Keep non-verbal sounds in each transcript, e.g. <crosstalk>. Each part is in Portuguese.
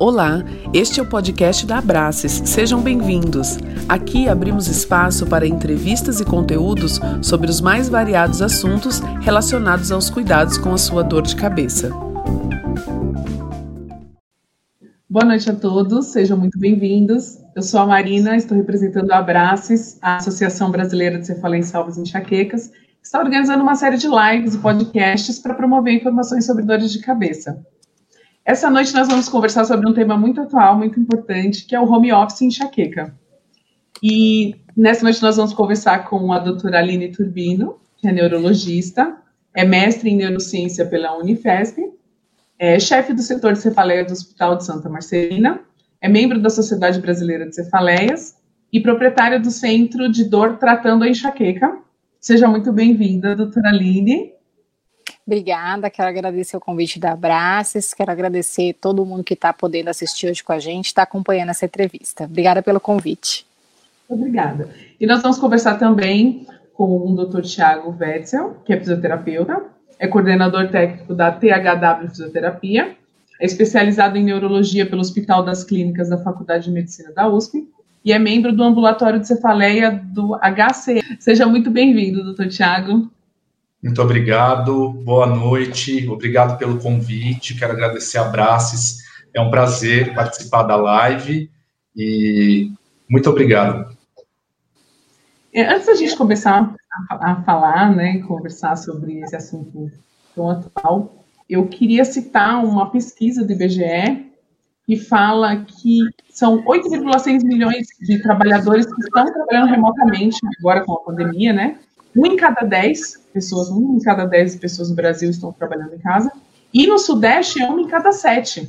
Olá, este é o podcast da Abraces. Sejam bem-vindos. Aqui abrimos espaço para entrevistas e conteúdos sobre os mais variados assuntos relacionados aos cuidados com a sua dor de cabeça. Boa noite a todos, sejam muito bem-vindos. Eu sou a Marina, estou representando a Abraces, a Associação Brasileira de Cefaleia Salvas e Enxaquecas, que está organizando uma série de lives e podcasts para promover informações sobre dores de cabeça. Essa noite nós vamos conversar sobre um tema muito atual, muito importante, que é o home office enxaqueca. E nessa noite nós vamos conversar com a doutora Aline Turbino, que é neurologista, é mestre em neurociência pela Unifesp, é chefe do setor de cefaleia do Hospital de Santa Marcelina, é membro da Sociedade Brasileira de Cefaleias e proprietária do Centro de Dor Tratando a Enxaqueca. Seja muito bem-vinda, doutora Aline. Obrigada, quero agradecer o convite da Abraços, quero agradecer todo mundo que está podendo assistir hoje com a gente, está acompanhando essa entrevista. Obrigada pelo convite. Obrigada. E nós vamos conversar também com o Dr. Tiago Wetzel, que é fisioterapeuta, é coordenador técnico da THW Fisioterapia, é especializado em neurologia pelo Hospital das Clínicas da Faculdade de Medicina da USP e é membro do ambulatório de cefaleia do HC. Seja muito bem-vindo, doutor Tiago. Muito obrigado, boa noite, obrigado pelo convite, quero agradecer a Braces, é um prazer participar da live e muito obrigado. É, antes da gente começar a, a falar, né, conversar sobre esse assunto tão atual, eu queria citar uma pesquisa do IBGE que fala que são 8,6 milhões de trabalhadores que estão trabalhando remotamente agora com a pandemia, né? Um em cada dez pessoas, um em cada dez pessoas no Brasil estão trabalhando em casa, e no Sudeste é um em cada sete.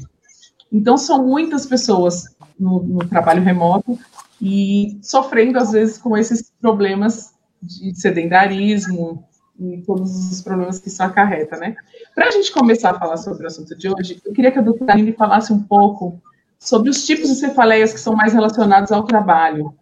Então são muitas pessoas no, no trabalho remoto e sofrendo às vezes com esses problemas de sedentarismo e todos os problemas que isso acarreta, né? Para a gente começar a falar sobre o assunto de hoje, eu queria que a doutora Aline falasse um pouco sobre os tipos de cefaleias que são mais relacionados ao trabalho.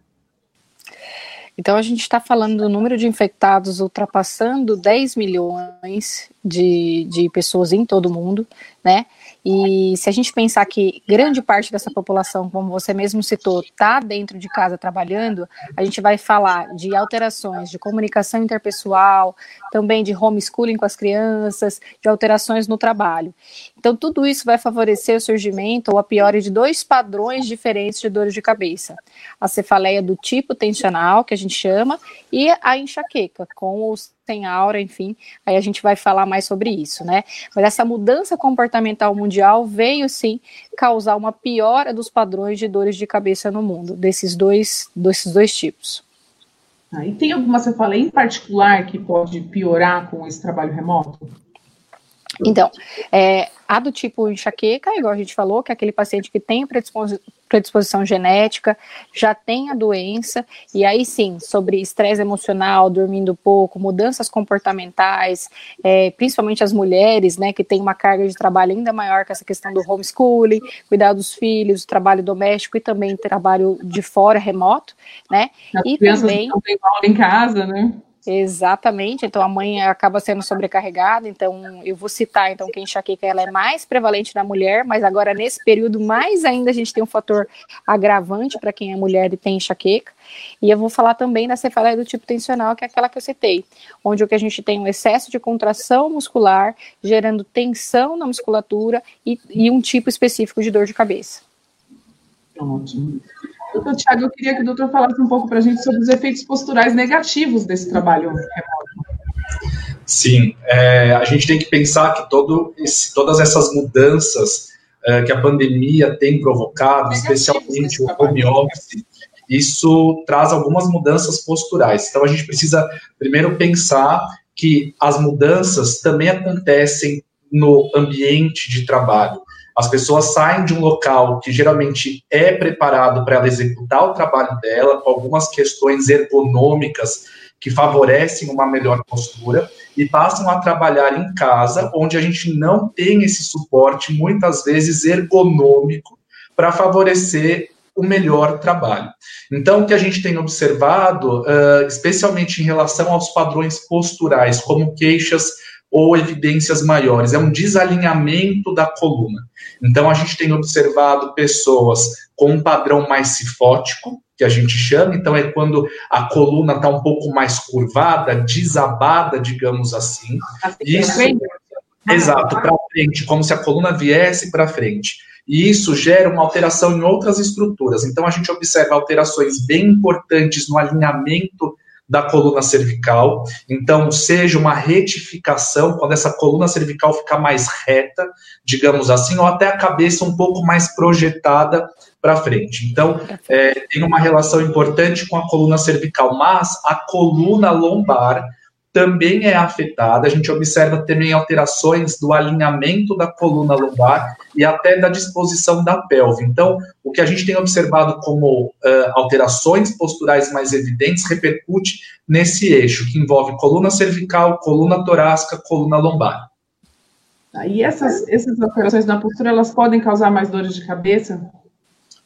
Então, a gente está falando do número de infectados ultrapassando 10 milhões de, de pessoas em todo o mundo, né? E se a gente pensar que grande parte dessa população, como você mesmo citou, está dentro de casa trabalhando, a gente vai falar de alterações de comunicação interpessoal, também de homeschooling com as crianças, de alterações no trabalho. Então, tudo isso vai favorecer o surgimento ou a piora de dois padrões diferentes de dores de cabeça: a cefaleia do tipo tensional, que a gente chama, e a enxaqueca, com os tem aura, enfim, aí a gente vai falar mais sobre isso, né? Mas essa mudança comportamental mundial veio sim causar uma piora dos padrões de dores de cabeça no mundo, desses dois, desses dois tipos. Ah, e tem alguma cefaleia em particular que pode piorar com esse trabalho remoto? Então, é, a do tipo enxaqueca, igual a gente falou, que é aquele paciente que tem predisposição genética, já tem a doença, e aí sim, sobre estresse emocional, dormindo pouco, mudanças comportamentais, é, principalmente as mulheres, né, que tem uma carga de trabalho ainda maior com essa questão do homeschooling, cuidar dos filhos, trabalho doméstico e também trabalho de fora, remoto, né, as e também... Aula em casa, né? Exatamente, então a mãe acaba sendo sobrecarregada, então eu vou citar então que a enxaqueca ela é mais prevalente na mulher, mas agora nesse período mais ainda a gente tem um fator agravante para quem é mulher e tem enxaqueca, e eu vou falar também da cefaleia do tipo tensional, que é aquela que eu citei, onde o que a gente tem um excesso de contração muscular, gerando tensão na musculatura e, e um tipo específico de dor de cabeça. Ótimo. Doutor Tiago, eu queria que o doutor falasse um pouco para a gente sobre os efeitos posturais negativos desse trabalho remoto. Sim, é, a gente tem que pensar que todo esse, todas essas mudanças é, que a pandemia tem provocado, Negativos especialmente o home office, isso traz algumas mudanças posturais. Então a gente precisa primeiro pensar que as mudanças também acontecem no ambiente de trabalho. As pessoas saem de um local que geralmente é preparado para ela executar o trabalho dela, com algumas questões ergonômicas que favorecem uma melhor postura, e passam a trabalhar em casa, onde a gente não tem esse suporte, muitas vezes ergonômico, para favorecer o melhor trabalho. Então, o que a gente tem observado, especialmente em relação aos padrões posturais, como queixas ou evidências maiores, é um desalinhamento da coluna. Então, a gente tem observado pessoas com um padrão mais cifótico, que a gente chama, então é quando a coluna está um pouco mais curvada, desabada, digamos assim. Isso, exato, para frente, como se a coluna viesse para frente. E isso gera uma alteração em outras estruturas. Então, a gente observa alterações bem importantes no alinhamento da coluna cervical. Então, seja uma retificação, quando essa coluna cervical ficar mais reta, digamos assim, ou até a cabeça um pouco mais projetada para frente. Então, é, tem uma relação importante com a coluna cervical, mas a coluna lombar também é afetada. A gente observa também alterações do alinhamento da coluna lombar e até da disposição da pelve. Então, o que a gente tem observado como uh, alterações posturais mais evidentes repercute nesse eixo, que envolve coluna cervical, coluna torácica, coluna lombar. E essas, essas alterações na postura, elas podem causar mais dores de cabeça?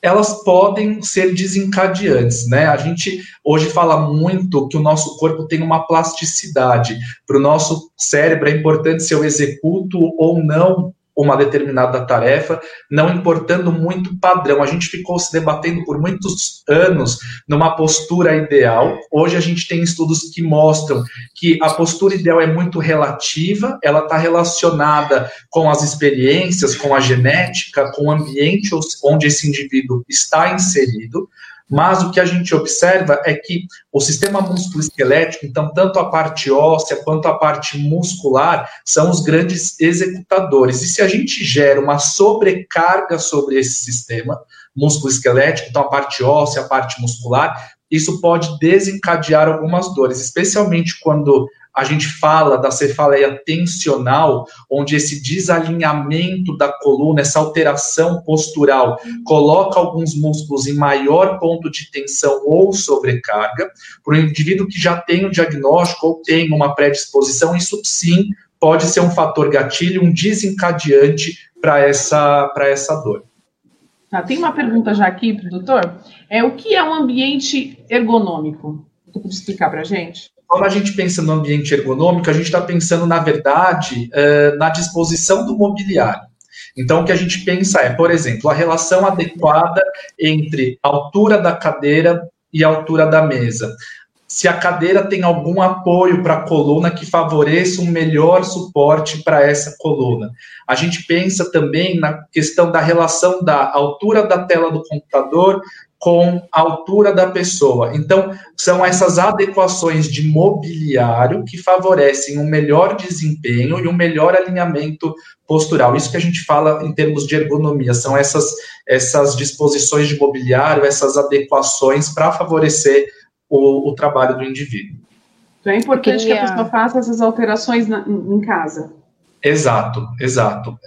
Elas podem ser desencadeantes, né? A gente hoje fala muito que o nosso corpo tem uma plasticidade. Para o nosso cérebro é importante se eu executo ou não uma determinada tarefa, não importando muito o padrão. A gente ficou se debatendo por muitos anos numa postura ideal. Hoje a gente tem estudos que mostram que a postura ideal é muito relativa, ela está relacionada com as experiências, com a genética, com o ambiente onde esse indivíduo está inserido. Mas o que a gente observa é que o sistema músculo-esquelético, então, tanto a parte óssea quanto a parte muscular, são os grandes executadores. E se a gente gera uma sobrecarga sobre esse sistema músculo-esquelético, então a parte óssea, a parte muscular, isso pode desencadear algumas dores, especialmente quando a gente fala da cefaleia tensional, onde esse desalinhamento da coluna, essa alteração postural, coloca alguns músculos em maior ponto de tensão ou sobrecarga. Para o indivíduo que já tem o diagnóstico ou tem uma predisposição, isso sim pode ser um fator gatilho, um desencadeante para essa, essa dor. Tá, tem uma pergunta já aqui para o doutor. É, o que é um ambiente ergonômico? Você pode explicar para a gente? Quando a gente pensa no ambiente ergonômico, a gente está pensando, na verdade, uh, na disposição do mobiliário. Então, o que a gente pensa é, por exemplo, a relação adequada entre a altura da cadeira e a altura da mesa. Se a cadeira tem algum apoio para a coluna que favoreça um melhor suporte para essa coluna. A gente pensa também na questão da relação da altura da tela do computador com a altura da pessoa. Então, são essas adequações de mobiliário que favorecem um melhor desempenho e um melhor alinhamento postural. Isso que a gente fala em termos de ergonomia, são essas, essas disposições de mobiliário, essas adequações para favorecer o, o, trabalho do indivíduo. Então, é importante que a pessoa faça essas alterações na, em casa. Exato, exato.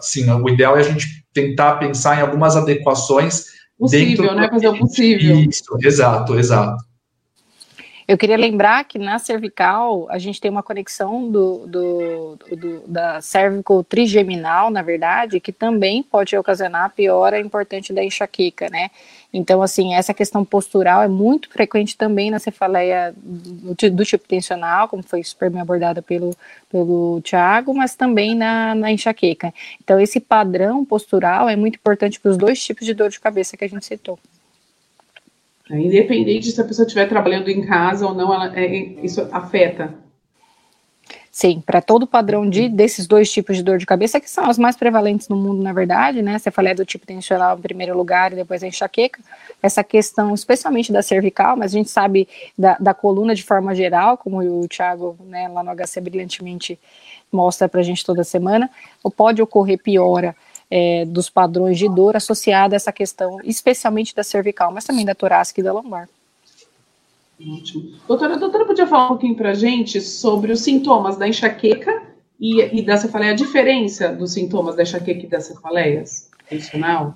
Sim, o ideal é a gente tentar pensar em algumas adequações Possível, né? Fazer o possível. Isso, exato, exato. Eu queria lembrar que na cervical a gente tem uma conexão do, do, do, da cervical trigeminal, na verdade, que também pode ocasionar piora importante da enxaqueca, né? Então, assim, essa questão postural é muito frequente também na cefaleia do, do tipo tensional, como foi super bem abordada pelo, pelo Tiago, mas também na, na enxaqueca. Então, esse padrão postural é muito importante para os dois tipos de dor de cabeça que a gente citou. É, independente se a pessoa estiver trabalhando em casa ou não, ela, é, isso afeta. Sim, para todo o padrão de, desses dois tipos de dor de cabeça, que são as mais prevalentes no mundo, na verdade, né? Você falou do tipo tensional em primeiro lugar e depois a enxaqueca. Essa questão, especialmente da cervical, mas a gente sabe da, da coluna de forma geral, como o Thiago, né, lá no HC brilhantemente mostra para a gente toda semana, ou pode ocorrer piora é, dos padrões de dor associada a essa questão, especialmente da cervical, mas também da torácica e da lombar. Ótimo. Doutora, a doutora podia falar um pouquinho para a gente sobre os sintomas da enxaqueca e, e da cefaleia, a diferença dos sintomas da enxaqueca e das cefaleias funcional?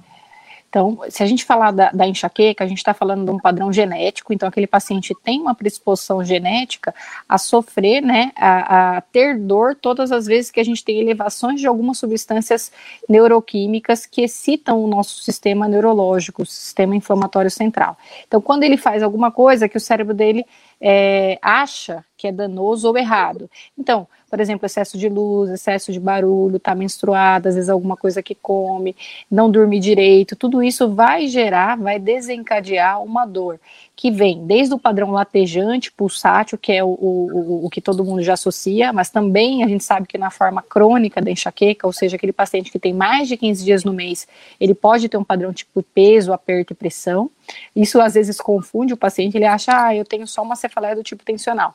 Então, se a gente falar da, da enxaqueca, a gente está falando de um padrão genético, então aquele paciente tem uma predisposição genética a sofrer, né, a, a, ter dor todas as vezes que a gente tem elevações de algumas substâncias neuroquímicas que excitam o nosso sistema neurológico, o sistema inflamatório central. Então, quando ele faz alguma coisa que o cérebro dele é, acha que é danoso ou errado. Então, por exemplo, excesso de luz, excesso de barulho, tá menstruada, às vezes alguma coisa que come, não dormir direito, tudo isso vai gerar, vai desencadear uma dor que vem desde o padrão latejante, pulsátil, que é o, o, o que todo mundo já associa, mas também a gente sabe que na forma crônica da enxaqueca, ou seja, aquele paciente que tem mais de 15 dias no mês, ele pode ter um padrão tipo peso, aperto e pressão. Isso às vezes confunde o paciente, ele acha, ah, eu tenho só uma cefaleia do tipo tensional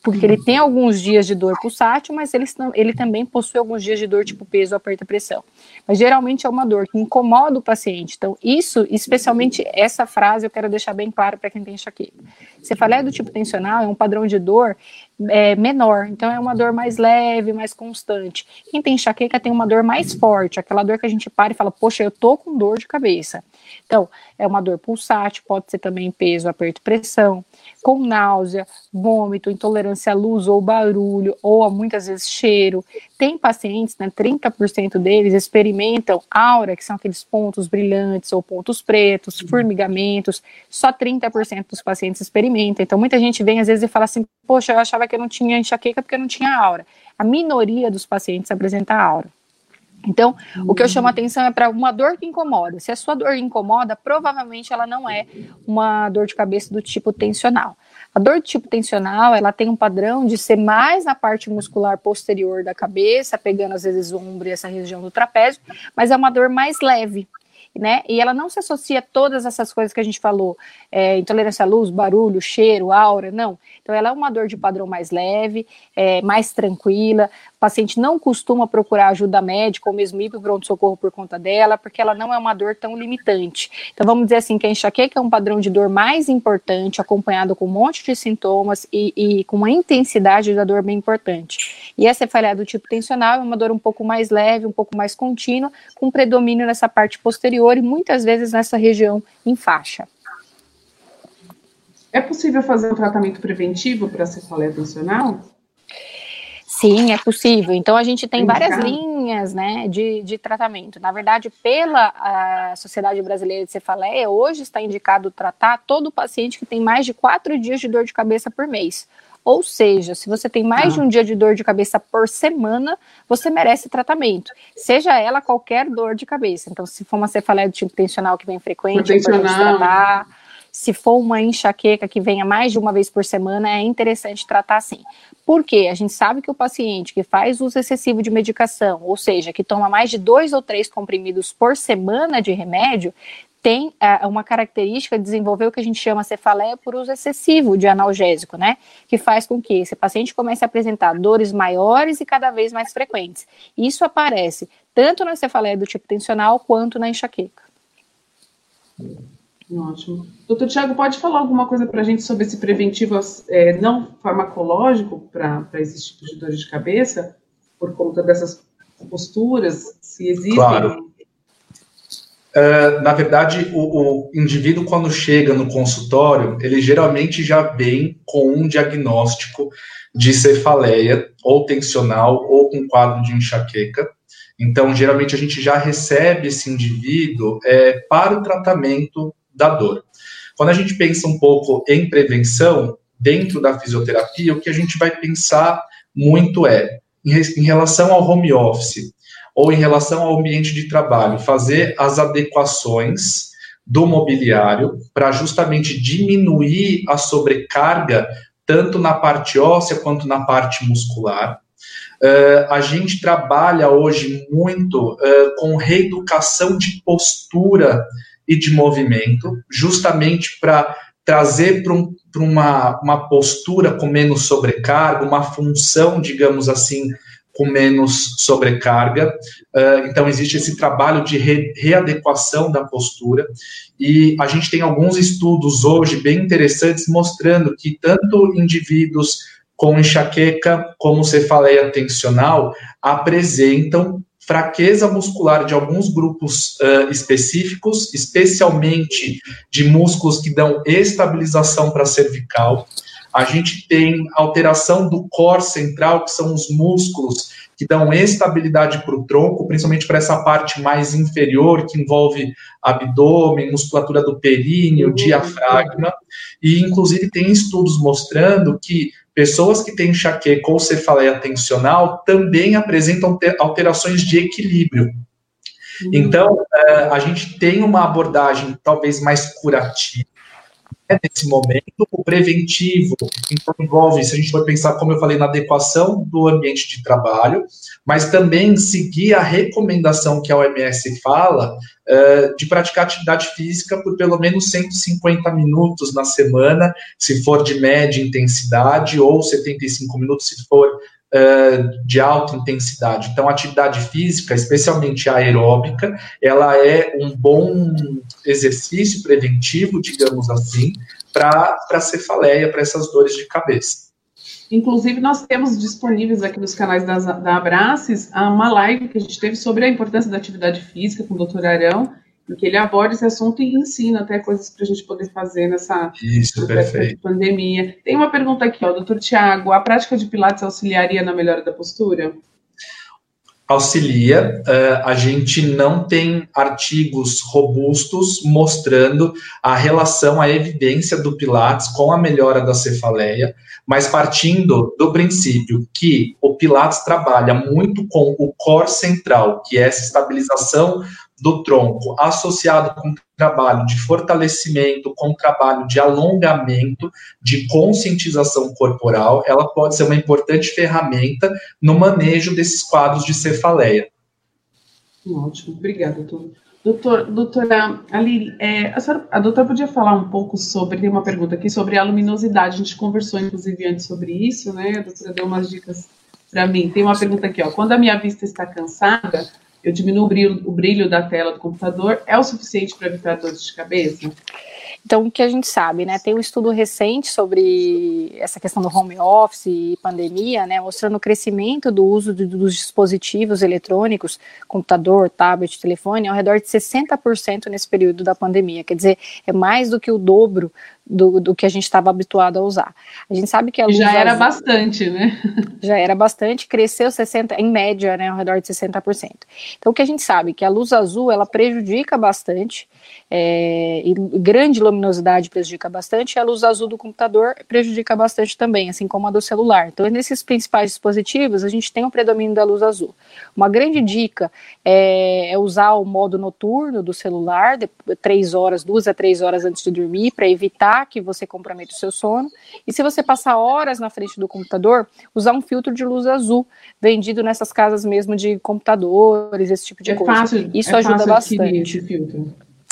porque ele tem alguns dias de dor pulsátil, mas ele, ele também possui alguns dias de dor tipo peso, aperto e pressão. Mas geralmente é uma dor que incomoda o paciente. Então, isso, especialmente essa frase, eu quero deixar bem claro para quem tem enxaqueca. Cefaleia do tipo tensional é um padrão de dor é, menor, então é uma dor mais leve, mais constante. Quem tem enxaqueca tem uma dor mais forte, aquela dor que a gente para e fala, poxa, eu tô com dor de cabeça. Então, é uma dor pulsátil, pode ser também peso, aperto e pressão, com náusea, vômito, intolerância à luz ou barulho, ou muitas vezes cheiro. Tem pacientes, né, 30% deles experimentam aura, que são aqueles pontos brilhantes ou pontos pretos, formigamentos, só 30% dos pacientes experimentam. Então, muita gente vem às vezes e fala assim, poxa, eu achava que eu não tinha enxaqueca porque eu não tinha aura. A minoria dos pacientes apresenta aura. Então, o que eu chamo a atenção é para uma dor que incomoda. Se a sua dor incomoda, provavelmente ela não é uma dor de cabeça do tipo tensional. A dor do tipo tensional, ela tem um padrão de ser mais na parte muscular posterior da cabeça, pegando às vezes o ombro e essa região do trapézio, mas é uma dor mais leve né? E ela não se associa a todas essas coisas que a gente falou, é, intolerância à luz, barulho, cheiro, aura, não. Então ela é uma dor de padrão mais leve, é, mais tranquila. Paciente não costuma procurar ajuda médica ou mesmo ir para o pronto-socorro por conta dela, porque ela não é uma dor tão limitante. Então vamos dizer assim que a enxaqueca é um padrão de dor mais importante, acompanhado com um monte de sintomas e, e com uma intensidade da dor bem importante. E essa cefaleia do tipo tensional é uma dor um pouco mais leve, um pouco mais contínua, com predomínio nessa parte posterior e muitas vezes nessa região em faixa. É possível fazer um tratamento preventivo para a cefaleia tensional? Sim, é possível. Então a gente tem várias linhas né, de, de tratamento. Na verdade, pela Sociedade Brasileira de Cefaleia, hoje está indicado tratar todo paciente que tem mais de quatro dias de dor de cabeça por mês. Ou seja, se você tem mais ah. de um dia de dor de cabeça por semana, você merece tratamento, seja ela qualquer dor de cabeça. Então, se for uma cefaleia do tipo tensional que vem frequente, é importante tratar. Se for uma enxaqueca que venha mais de uma vez por semana, é interessante tratar sim. Porque a gente sabe que o paciente que faz uso excessivo de medicação, ou seja, que toma mais de dois ou três comprimidos por semana de remédio, tem é, uma característica de desenvolver o que a gente chama cefaleia por uso excessivo de analgésico, né? Que faz com que esse paciente comece a apresentar dores maiores e cada vez mais frequentes. Isso aparece tanto na cefaleia do tipo tensional quanto na enxaqueca. Ótimo. Doutor Tiago, pode falar alguma coisa para a gente sobre esse preventivo é, não farmacológico para esse tipo de dor de cabeça, por conta dessas posturas, se existem claro. Uh, na verdade, o, o, indivíduo, quando chega no consultório, ele geralmente já vem com um diagnóstico de cefaleia, ou tensional, ou com quadro de enxaqueca. Então, geralmente, a gente já recebe esse indivíduo é, para o tratamento da dor. Quando a gente pensa um pouco em prevenção, dentro da fisioterapia, o que a gente vai pensar muito é, em, relação ao home office, ou em relação ao ambiente de trabalho, fazer as adequações do mobiliário para justamente diminuir a sobrecarga tanto na parte óssea quanto na parte muscular. Uh, a gente trabalha hoje muito uh, com reeducação de postura e de movimento, justamente para trazer para um, uma, uma postura com menos sobrecarga, uma função, digamos assim, com menos sobrecarga. Uh, então, existe esse trabalho de re readequação da postura, e a gente tem alguns estudos hoje bem interessantes mostrando que tanto indivíduos com enxaqueca como cefaleia tensional apresentam fraqueza muscular de alguns grupos uh, específicos, especialmente de músculos que dão estabilização para cervical, a gente tem alteração do core central, que são os músculos que dão estabilidade para o tronco, principalmente para essa parte mais inferior, que envolve abdômen, musculatura do períneo, uhum. diafragma, e inclusive tem estudos mostrando que pessoas que têm enxaqueca ou cefaleia tensional também apresentam alterações de equilíbrio. Uhum. Então, eh, a gente tem uma abordagem talvez mais curativa, nesse momento, o preventivo, então envolve, se a gente for pensar, como eu falei, na adequação do ambiente de trabalho, mas também seguir a recomendação que a OMS fala uh, de praticar atividade física por pelo menos 150 minutos na semana, se for de média intensidade, ou 75 minutos se for uh, de alta intensidade. Então, atividade física, especialmente aeróbica, ela é um bom exercício preventivo, digamos assim, para a cefaleia, para essas dores de cabeça. Inclusive, nós temos disponíveis aqui nos canais da, da Abraces uma live que a gente teve sobre a importância da atividade física com o doutor Arão, em que ele aborda esse assunto e ensina até coisas para a gente poder fazer nessa, Isso, pandemia. Tem uma pergunta aqui, ó, doutor Tiago, a prática de pilates auxiliaria na melhora da postura? auxilia. Uh, a gente não tem artigos robustos mostrando a relação, a evidência do Pilates com a melhora da cefaleia, mas partindo do princípio que o Pilates trabalha muito com o core central, que é essa estabilização do tronco, associado com trabalho de fortalecimento, com trabalho de alongamento, de conscientização corporal, ela pode ser uma importante ferramenta no manejo desses quadros de cefaleia. Ótimo, obrigada, doutor. Doutor, doutora Aliri, é, a, senhora, a, doutora podia falar um pouco sobre, tem uma pergunta aqui sobre a luminosidade, a gente conversou inclusive antes sobre isso, né? A doutora deu umas dicas para mim. Tem uma pergunta aqui, ó. Quando a minha vista está cansada, eu diminuo o brilho, o brilho da tela do computador, é o suficiente para evitar dores de cabeça? Então, o que a gente sabe, né? Tem um estudo recente sobre essa questão do home office e pandemia, né? Mostrando o crescimento do uso de, dos dispositivos eletrônicos, computador, tablet, telefone, ao redor de 60% nesse período da pandemia. Quer dizer, é mais do que o dobro do, do que a gente estava habituado a usar. A gente sabe que a luz já era azul, bastante, né? <laughs> Já era bastante, cresceu 60, em média, né, ao redor de 60%. Então o que a gente sabe que a luz azul ela prejudica bastante, é, e grande luminosidade prejudica bastante, e a luz azul do computador prejudica bastante também, assim como a do celular. Então nesses principais dispositivos a gente tem o predomínio da luz azul. Uma grande dica é, é usar o modo noturno do celular, de, três horas, duas a três horas antes de dormir, para evitar que você comprometa o seu sono. E se você passar horas na frente do computador, usar um filtro de luz azul, vendido nessas casas mesmo de computadores, esse tipo de é coisa. Fácil, Isso é ajuda bastante.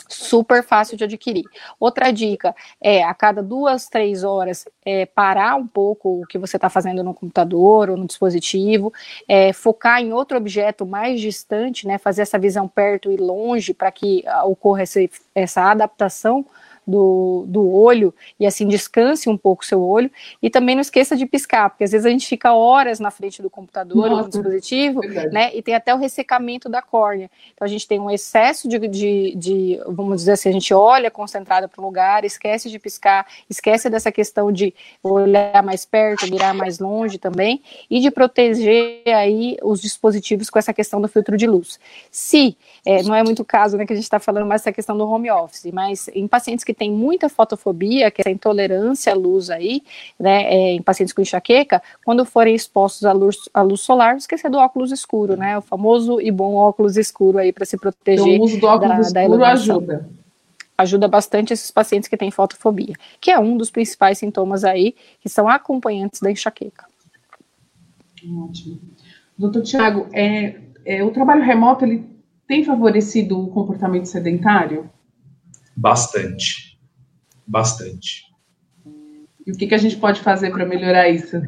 Super fácil de adquirir. Outra dica é a cada duas, três horas é, parar um pouco o que você está fazendo no computador ou no dispositivo, é, focar em outro objeto mais distante, né, fazer essa visão perto e longe para que ocorra essa, essa adaptação do, do olho e assim descanse um pouco seu olho. E também não esqueça de piscar, porque às vezes a gente fica horas na frente do computador ou do dispositivo, verdade. né? E tem até o ressecamento da córnea. Então a gente tem um excesso de, de, de vamos dizer assim, a gente olha concentrada para o lugar, esquece de piscar, esquece dessa questão de olhar mais perto, mirar mais longe também, e de proteger aí os dispositivos com essa questão do filtro de luz. Se, é, não é muito caso, né, que a gente está falando mais essa questão do home office, mas em pacientes que tem muita fotofobia, que é essa intolerância à luz aí, né, é, em pacientes com enxaqueca, quando forem expostos à luz, à luz solar, esquecer do óculos escuro, né, o famoso e bom óculos escuro aí para se proteger. Então, o uso do óculos da, escuro da ajuda. Ajuda bastante esses pacientes que têm fotofobia, que é um dos principais sintomas aí, que são acompanhantes da enxaqueca. Ótimo. Doutor Tiago, é, é, o trabalho remoto, ele tem favorecido o comportamento sedentário? Bastante bastante. E o que, que a gente pode fazer para melhorar isso?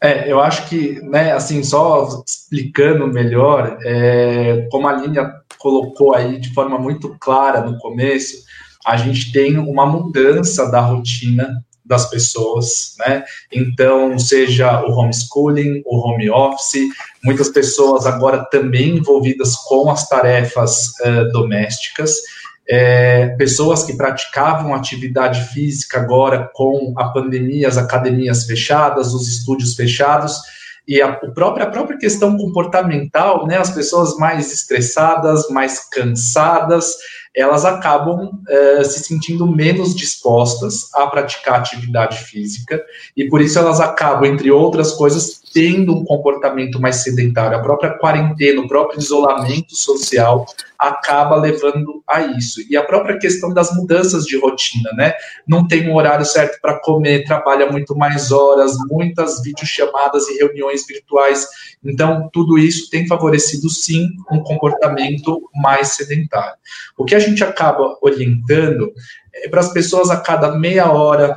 É, eu acho que, né, assim, só explicando melhor, é, como a Linha colocou aí de forma muito clara no começo, a gente tem uma mudança da rotina das pessoas, né? Então, seja o homeschooling, o home office, muitas pessoas agora também envolvidas com as tarefas uh, domésticas, é, pessoas que praticavam atividade física agora com a pandemia, as academias fechadas, os estúdios fechados, e a, a, própria, a própria questão comportamental, né, as pessoas mais estressadas, mais cansadas, elas acabam é, se sentindo menos dispostas a praticar atividade física e por isso elas acabam, entre outras coisas, tendo um comportamento mais sedentário. A própria quarentena, o próprio isolamento social acaba levando a isso. E a própria questão das mudanças de rotina, né? Não tem um horário certo para comer, trabalha muito mais horas, muitas videochamadas e reuniões virtuais. Então, tudo isso tem favorecido, sim, um comportamento mais sedentário. O que a gente acaba orientando é para as pessoas a cada meia hora,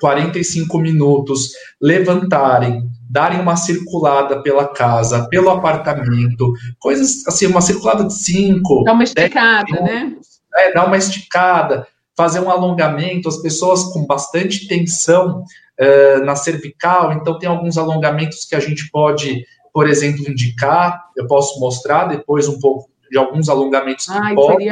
45 minutos, levantarem, darem uma circulada pela casa, pelo apartamento, coisas assim, uma circulada de 5. Dá uma esticada, né? É, dá uma esticada, fazer um alongamento, as pessoas com bastante tensão uh, na cervical, então tem alguns alongamentos que a gente pode, por exemplo, indicar, eu posso mostrar depois um pouco de alguns alongamentos que Ai, podem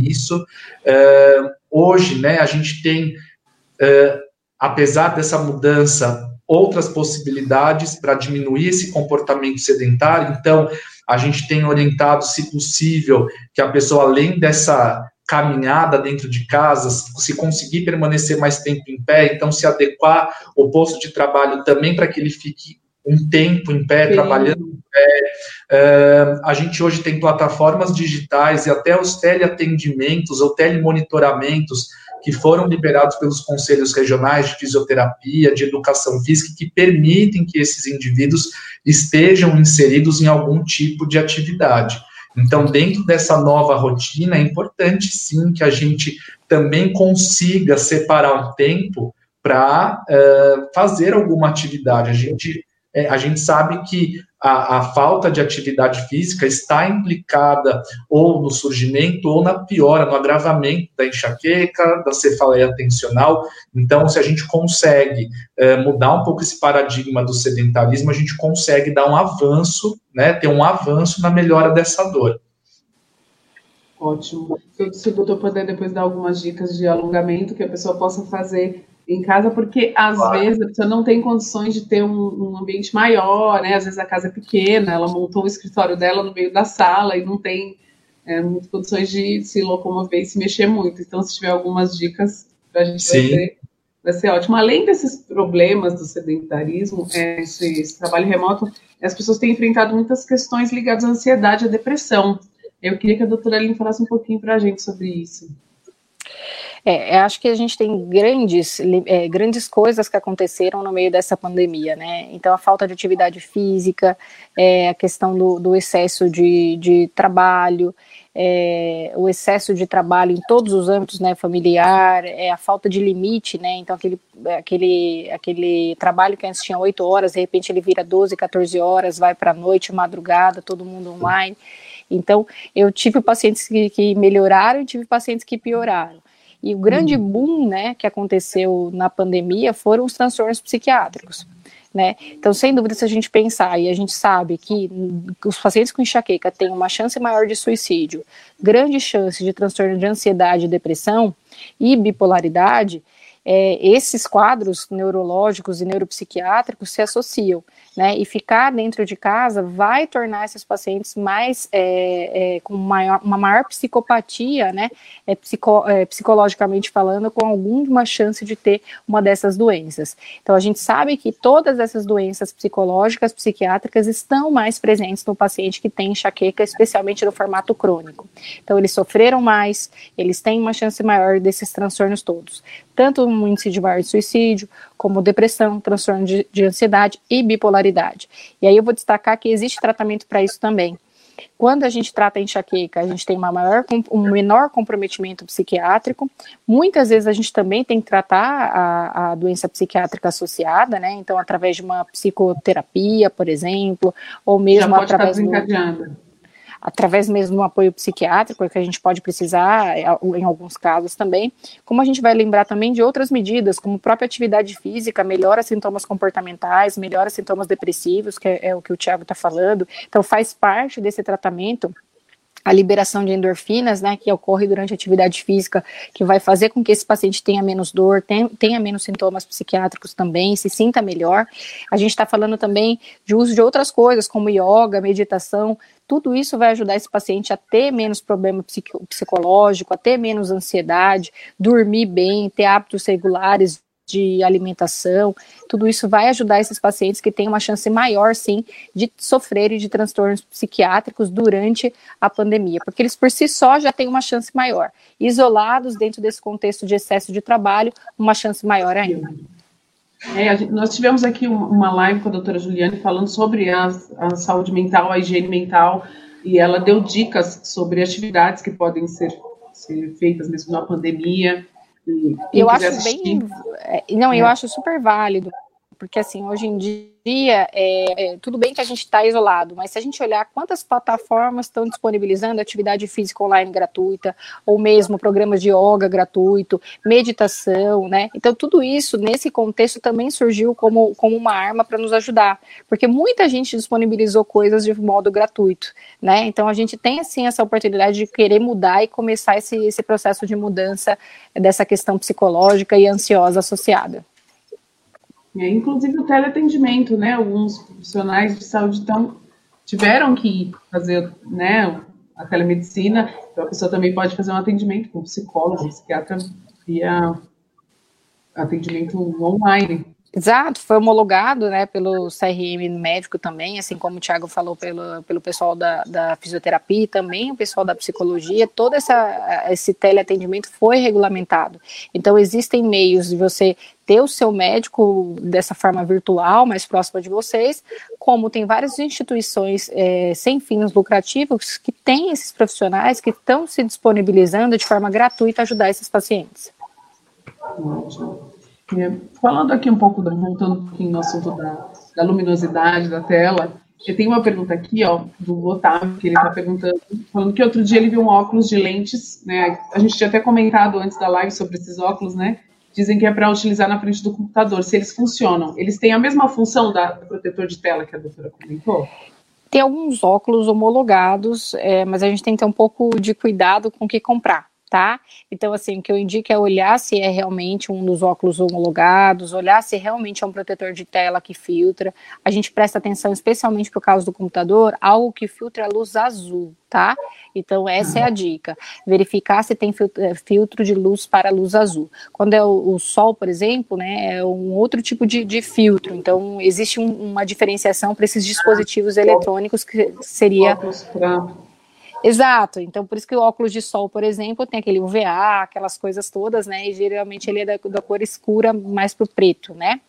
isso. Uh, hoje, né, a gente tem, uh, apesar dessa mudança, outras possibilidades para diminuir esse comportamento sedentário. Então, a gente tem orientado, se possível, que a pessoa, além dessa caminhada dentro de casa, se conseguir permanecer mais tempo em pé, então se adequar o posto de trabalho também para que ele fique um tempo em pé, Sim. trabalhando em pé. Uh, a gente hoje tem plataformas digitais e até os teleatendimentos ou telemonitoramentos que foram liberados pelos conselhos regionais de fisioterapia, de educação física, que permitem que esses indivíduos estejam inseridos em algum tipo de atividade. Então, dentro dessa nova rotina, é importante sim que a gente também consiga separar um tempo para uh, eh, fazer alguma atividade. A gente é, a gente sabe que a, a, falta de atividade física está implicada ou no surgimento ou na piora, no agravamento da enxaqueca, da cefaleia tensional. Então, se a gente consegue é, mudar um pouco esse paradigma do sedentarismo, a gente consegue dar um avanço, né, ter um avanço na melhora dessa dor. Ótimo. Se o doutor puder depois dar algumas dicas de alongamento que a pessoa possa fazer em casa, porque às claro. vezes a pessoa não tem condições de ter um, um, ambiente maior, né? Às vezes a casa é pequena, ela montou o escritório dela no meio da sala e não tem é, muitas condições de se locomover e se mexer muito. Então, se tiver algumas dicas para a gente vai ser, vai ser ótimo. Além desses problemas do sedentarismo, é, esse, esse trabalho remoto, as pessoas têm enfrentado muitas questões ligadas à ansiedade e à depressão. Eu queria que a doutora Aline falasse um pouquinho para a gente sobre isso. É, acho que a gente tem grandes, é, grandes coisas que aconteceram no meio dessa pandemia, né? Então, a falta de atividade física, é, a questão do, do excesso de, de trabalho, é, o excesso de trabalho em todos os âmbitos, né, familiar, é, a falta de limite, né, então aquele, aquele, aquele trabalho que antes tinha 8 horas, de repente ele vira 12, 14 horas, vai para a noite, madrugada, todo mundo online. Então, eu tive pacientes que, que melhoraram e tive pacientes que pioraram. E o grande uhum. boom, né, que aconteceu na pandemia foram os transtornos psiquiátricos. Né? Então, sem dúvida, se a gente pensar e a gente sabe que os pacientes com enxaqueca têm uma chance maior de suicídio, grande chance de transtorno de ansiedade e depressão e bipolaridade, é, esses quadros neurológicos e neuropsiquiátricos se associam né, e ficar dentro de casa vai tornar esses pacientes mais é, é, com maior, uma maior psicopatia, né, é, psico, é, psicologicamente falando, com alguma chance de ter uma dessas doenças. Então a gente sabe que todas essas doenças psicológicas, psiquiátricas estão mais presentes no paciente que tem enxaqueca, especialmente no formato crônico. Então eles sofreram mais, eles têm uma chance maior desses transtornos todos, tanto um índice de de suicídio, como depressão, transtorno de, de ansiedade e bipolaridade. E aí eu vou destacar que existe tratamento para isso também. Quando a gente trata a enxaqueca, a gente tem uma maior, um menor comprometimento psiquiátrico. Muitas vezes a gente também tem que tratar a, a doença psiquiátrica associada, né? Então, através de uma psicoterapia, por exemplo, ou mesmo Já pode através estar do, através mesmo do apoio psiquiátrico, que a gente pode precisar é, em alguns casos também, como a gente vai lembrar também de outras medidas, como própria atividade física, melhora sintomas comportamentais, melhora sintomas depressivos, que é, é o que o Tiago está falando, então faz parte desse tratamento a liberação de endorfinas, né, que ocorre durante a atividade física, que vai fazer com que esse paciente tenha menos dor, tenha, menos sintomas psiquiátricos também, se sinta melhor. A gente está falando também de uso de outras coisas, como yoga, meditação, tudo isso vai ajudar esse paciente a ter menos problema psicológico, a ter menos ansiedade, dormir bem, ter hábitos regulares de alimentação, tudo isso vai ajudar esses pacientes que têm uma chance maior, sim, de sofrerem de transtornos psiquiátricos durante a pandemia, porque eles por si só já têm uma chance maior. Isolados dentro desse contexto de excesso de trabalho, uma chance maior ainda. É, nós tivemos aqui uma live com a doutora Juliane falando sobre a, a saúde mental, a higiene mental, e ela deu dicas sobre atividades que podem ser, ser feitas mesmo na pandemia, eu acho bem. É, não, eu é. acho super válido, porque assim, hoje em dia, é, é tudo bem que a gente está isolado, mas se a gente olhar quantas plataformas estão disponibilizando atividade física online gratuita, ou mesmo programas de yoga gratuito, meditação, né? Então, tudo isso, nesse contexto, também surgiu como, como uma arma para nos ajudar, porque muita gente disponibilizou coisas de modo gratuito, né? Então, a gente tem, assim, essa oportunidade de querer mudar e começar esse, esse processo de mudança dessa questão psicológica e ansiosa associada. É, inclusive o teleatendimento, né? Alguns profissionais de saúde tão, tiveram que fazer né, a telemedicina, então a pessoa também pode fazer um atendimento com psicólogo, psiquiatra via atendimento online. Exato, foi homologado né, pelo CRM médico também, assim como o Thiago falou pelo, pelo pessoal da, da fisioterapia também, o pessoal da psicologia, todo essa, esse teleatendimento foi regulamentado. Então, existem meios de você ter o seu médico dessa forma virtual, mais próxima de vocês, como tem várias instituições é, sem fins lucrativos que têm esses profissionais que estão se disponibilizando de forma gratuita a ajudar esses pacientes. Ótimo. Falando aqui um pouco, voltando um pouquinho no assunto da, da luminosidade da tela, eu tenho uma pergunta aqui, ó, do Otávio, que ele está perguntando, falando que outro dia ele viu um óculos de lentes, né? A gente tinha até comentado antes da live sobre esses óculos, né? Dizem que é para utilizar na frente do computador. Se eles funcionam, eles têm a mesma função da, do protetor de tela que a doutora comentou? Tem alguns óculos homologados, é, mas a gente tem que ter um pouco de cuidado com o que comprar tá? Então, assim, o que eu indico é olhar se é realmente um dos óculos homologados, olhar se realmente é um protetor de tela que filtra. A gente presta atenção, especialmente por causa do computador, algo que filtra a luz azul, tá? Então, essa é a dica. Verificar se tem eh, filtro de luz para luz azul. Quando é o, o sol, por exemplo, né, é um outro tipo de, de filtro. Então, existe um, uma diferenciação para esses dispositivos eletrônicos que seria Exato, então por isso que o óculos de sol, por exemplo, tem aquele UVA, aquelas coisas todas, né? E geralmente ele é da, da cor escura mais pro preto, né?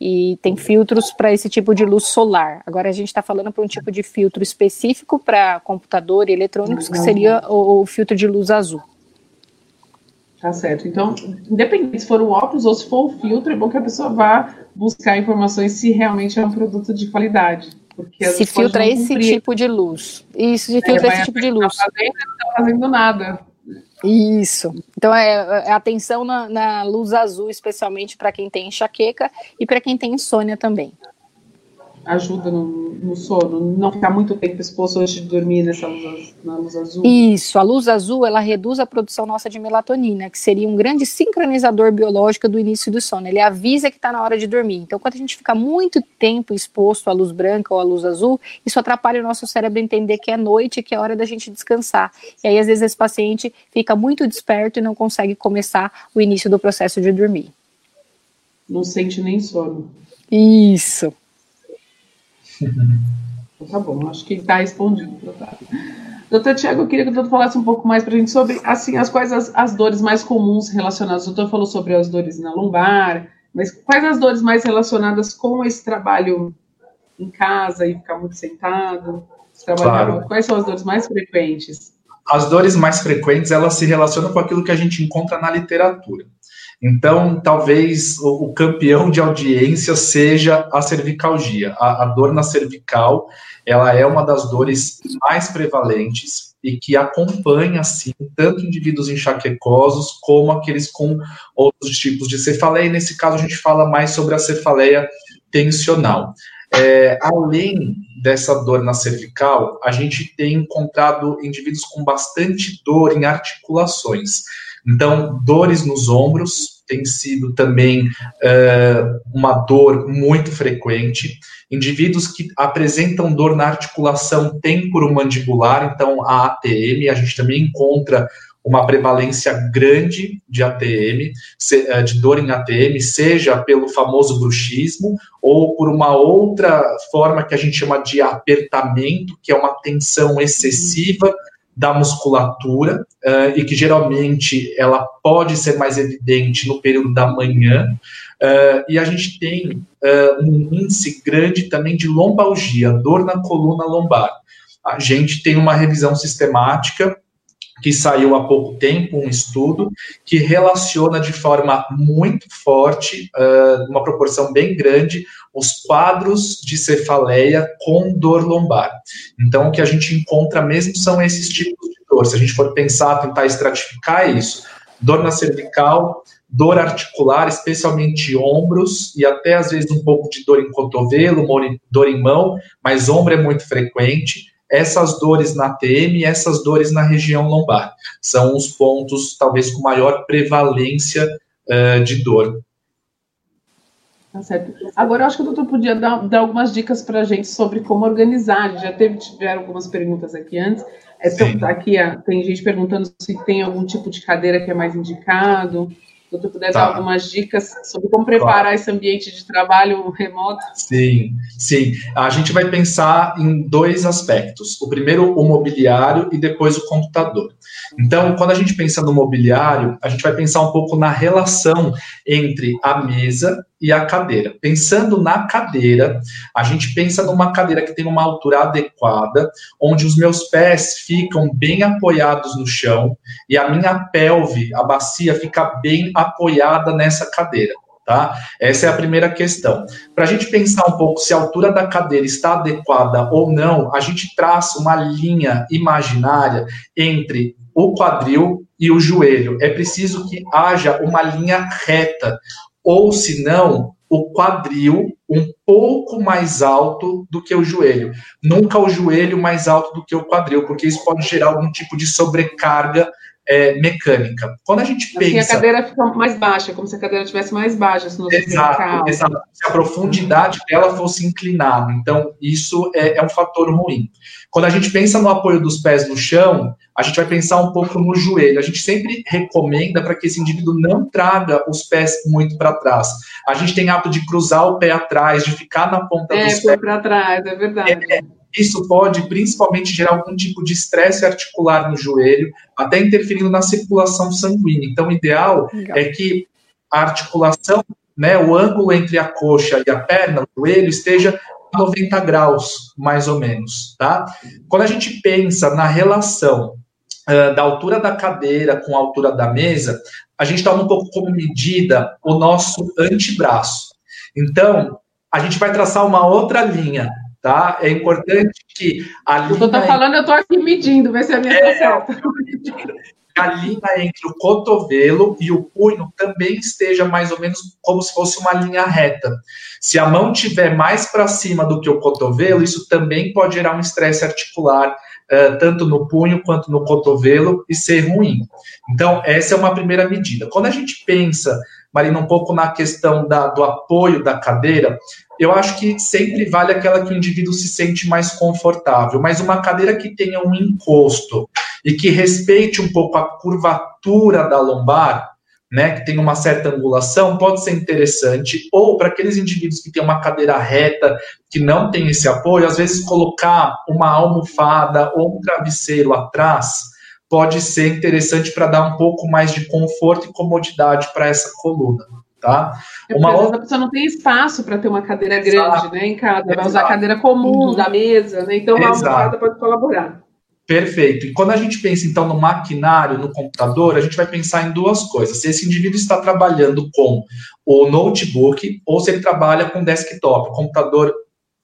E tem filtros para esse tipo de luz solar. Agora a gente está falando para um tipo de filtro específico para computador e eletrônicos, que seria o, o filtro de luz azul. Tá certo. Então, independente se for o óculos ou se for o filtro, é bom que a pessoa vá buscar informações se realmente é um produto de qualidade. Porque se filtra esse tipo de luz. Isso, se é, filtra esse tipo de luz. Tá fazendo, não está fazendo nada. Isso. Então é, é atenção na, na, luz azul, especialmente para quem tem enxaqueca e para quem tem insônia também ajuda no, no, sono, não ficar muito tempo exposto antes de dormir nessa luz, na luz azul? Isso, a luz azul ela reduz a produção nossa de melatonina, que seria um grande sincronizador biológico do início do sono. Ele avisa que está na hora de dormir. Então, quando a gente fica muito tempo exposto à luz branca ou à luz azul, isso atrapalha o nosso cérebro a entender que é noite, que é hora da gente descansar. E aí, às vezes, esse paciente fica muito desperto e não consegue começar o início do processo de dormir. Não sente nem sono. Isso. Então, tá bom, acho que está respondido, Doutor Tiago, eu queria que o doutor falasse um pouco mais para a gente sobre, assim, as quais as, as dores mais comuns relacionadas. O doutor falou sobre as dores na lombar, mas quais as dores mais relacionadas com esse trabalho em casa e ficar muito sentado? Claro. Quais são as dores mais frequentes? As dores mais frequentes, elas se relacionam com aquilo que a gente encontra na literatura. Então, talvez o, o campeão de audiência seja a cervicalgia. A, a dor na cervical, ela é uma das dores mais prevalentes e que acompanha, sim, tanto indivíduos enxaquecosos como aqueles com outros tipos de cefaleia. E nesse caso, a gente fala mais sobre a cefaleia tensional. é, além dessa dor na cervical, a gente tem encontrado indivíduos com bastante dor em articulações. Então, dores nos ombros tem sido também uh, uma dor muito frequente. Indivíduos que apresentam dor na articulação temporomandibular, então a ATM, a gente também encontra uma prevalência grande de ATM, eh, de dor em ATM, seja pelo famoso bruxismo ou por uma outra forma que a gente chama de apertamento, que é uma tensão excessiva da musculatura uh, e que geralmente ela pode ser mais evidente no período da manhã. Uh, e a gente tem uh, um índice grande também de lombalgia, dor na coluna lombar. A gente tem uma revisão sistemática que saiu há pouco tempo, um estudo, que relaciona de forma muito forte, uh, uma proporção bem grande, os quadros de cefaleia com dor lombar. Então, o que a gente encontra mesmo são esses tipos de dor. Se a gente for pensar, tentar estratificar isso, dor na cervical, dor articular, especialmente ombros, e até às vezes um pouco de dor em cotovelo, dor em mão, mas ombro é muito frequente essas dores na TM e essas dores na região lombar. São os pontos, talvez, com maior prevalência uh, de dor. Tá certo. Agora, eu acho que o doutor podia dar, dar algumas dicas para a gente sobre como organizar. Já teve, tiveram algumas perguntas aqui antes. É, aqui tem gente perguntando se tem algum tipo de cadeira que é mais indicado se tu puder tá. dar algumas dicas sobre como preparar claro. esse ambiente de trabalho remoto. Sim, sim. A gente vai pensar em dois aspectos. O primeiro, o mobiliário e depois o computador. Então, quando a gente pensa no mobiliário, a gente vai pensar um pouco na relação entre a mesa e a cadeira. Pensando na cadeira, a gente pensa numa cadeira que tem uma altura adequada, onde os meus pés ficam bem apoiados no chão e a minha pelve, a bacia, fica bem apoiada nessa cadeira. Tá? Essa é a primeira questão. Para a gente pensar um pouco se a altura da cadeira está adequada ou não, a gente traça uma linha imaginária entre o quadril e o joelho. É preciso que haja uma linha reta ou se não, o quadril um pouco mais alto do que o joelho. Nunca o joelho mais alto do que o quadril, porque isso pode gerar algum tipo de sobrecarga é, mecânica. Quando a gente assim, pensa. a cadeira fica mais baixa, como se a cadeira estivesse mais baixa. Se, exato, exato. Se a profundidade dela fosse inclinada. Então, isso é, é um fator ruim. Quando a gente pensa no apoio dos pés no chão, a gente vai pensar um pouco no joelho. A gente sempre recomenda para que esse indivíduo não traga os pés muito para trás. A gente tem hábito de cruzar o pé atrás, de ficar na ponta é, dos pés. É, para trás, é verdade. É, isso pode principalmente gerar algum tipo de estresse articular no joelho, até interferindo na circulação sanguínea. Então, o ideal Legal. é que a articulação, né, o ângulo entre a coxa e a perna, o joelho, esteja 90 graus, mais ou menos, tá? Quando a gente pensa na relação uh, da altura da cadeira com a altura da mesa, a gente toma um pouco como medida o nosso antebraço. Então, a gente vai traçar uma outra linha tá? É importante que a linha. Tu tá falando, eu estou aqui medindo, ver se a minha tá é, certa. A linha entre o cotovelo e o punho também esteja mais ou menos como se fosse uma linha reta. Se a mão tiver mais para cima do que o cotovelo, isso também pode gerar um estresse articular, uh, tanto no punho quanto no cotovelo, e ser ruim. Então, essa é uma primeira medida. Quando a gente pensa Marina, um pouco na questão da, do apoio da cadeira, eu acho que sempre vale aquela que o indivíduo se sente mais confortável, mas uma cadeira que tenha um encosto e que respeite um pouco a curvatura da lombar, né, que tem uma certa angulação, pode ser interessante, ou para aqueles indivíduos que têm uma cadeira reta, que não tem esse apoio, às vezes colocar uma almofada ou um travesseiro atrás, pode ser interessante para dar um pouco mais de conforto e comodidade para essa coluna. Tá? É uma outra... a pessoa não tem espaço para ter uma cadeira grande né, em casa, vai usar a cadeira comum uhum. da mesa, né? então uma almofada pode colaborar. Perfeito. E quando a gente pensa, então, no maquinário, no computador, a gente vai pensar em duas coisas. Se esse indivíduo está trabalhando com o notebook ou se ele trabalha com desktop, computador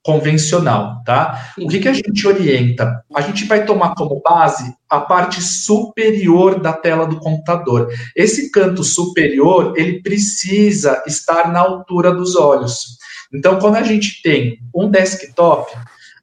convencional, tá? O que, que a gente orienta? A gente vai tomar como base a parte superior da tela do computador. Esse canto superior, ele precisa estar na altura dos olhos. Então, quando a gente tem um desktop,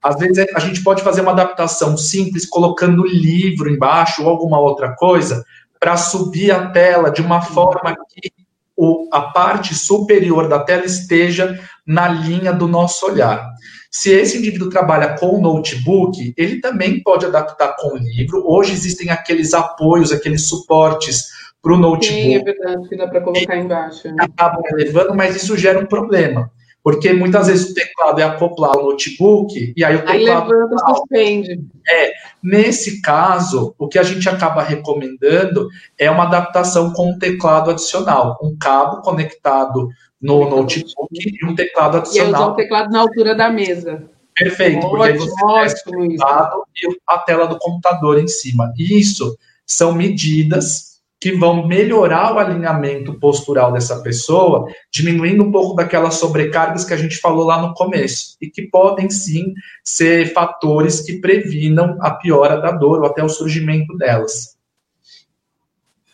às vezes a gente pode fazer uma adaptação simples, colocando livro embaixo ou alguma outra coisa, para subir a tela de uma forma que o, a parte superior da tela esteja na linha do nosso olhar. Se esse indivíduo trabalha com notebook, ele também pode adaptar com o livro. Hoje existem aqueles apoios, aqueles suportes para o notebook. Sim, é verdade, que dá para colocar embaixo. Acabam elevando, mas isso gera um problema. Porque muitas vezes o teclado é acoplar ao notebook e aí o teclado. Aí levanta, suspende. É. Nesse caso, o que a gente acaba recomendando é uma adaptação com um teclado adicional. Um cabo conectado no notebook e um teclado adicional. E usar o teclado na altura da mesa. Perfeito, ótimo, porque aí você ótimo, o teclado e a tela do computador em cima. Isso são medidas que vão melhorar o alinhamento postural dessa pessoa, diminuindo um pouco daquelas sobrecargas que a gente falou lá no começo, e que podem sim ser fatores que previnam a piora da dor ou até o surgimento delas.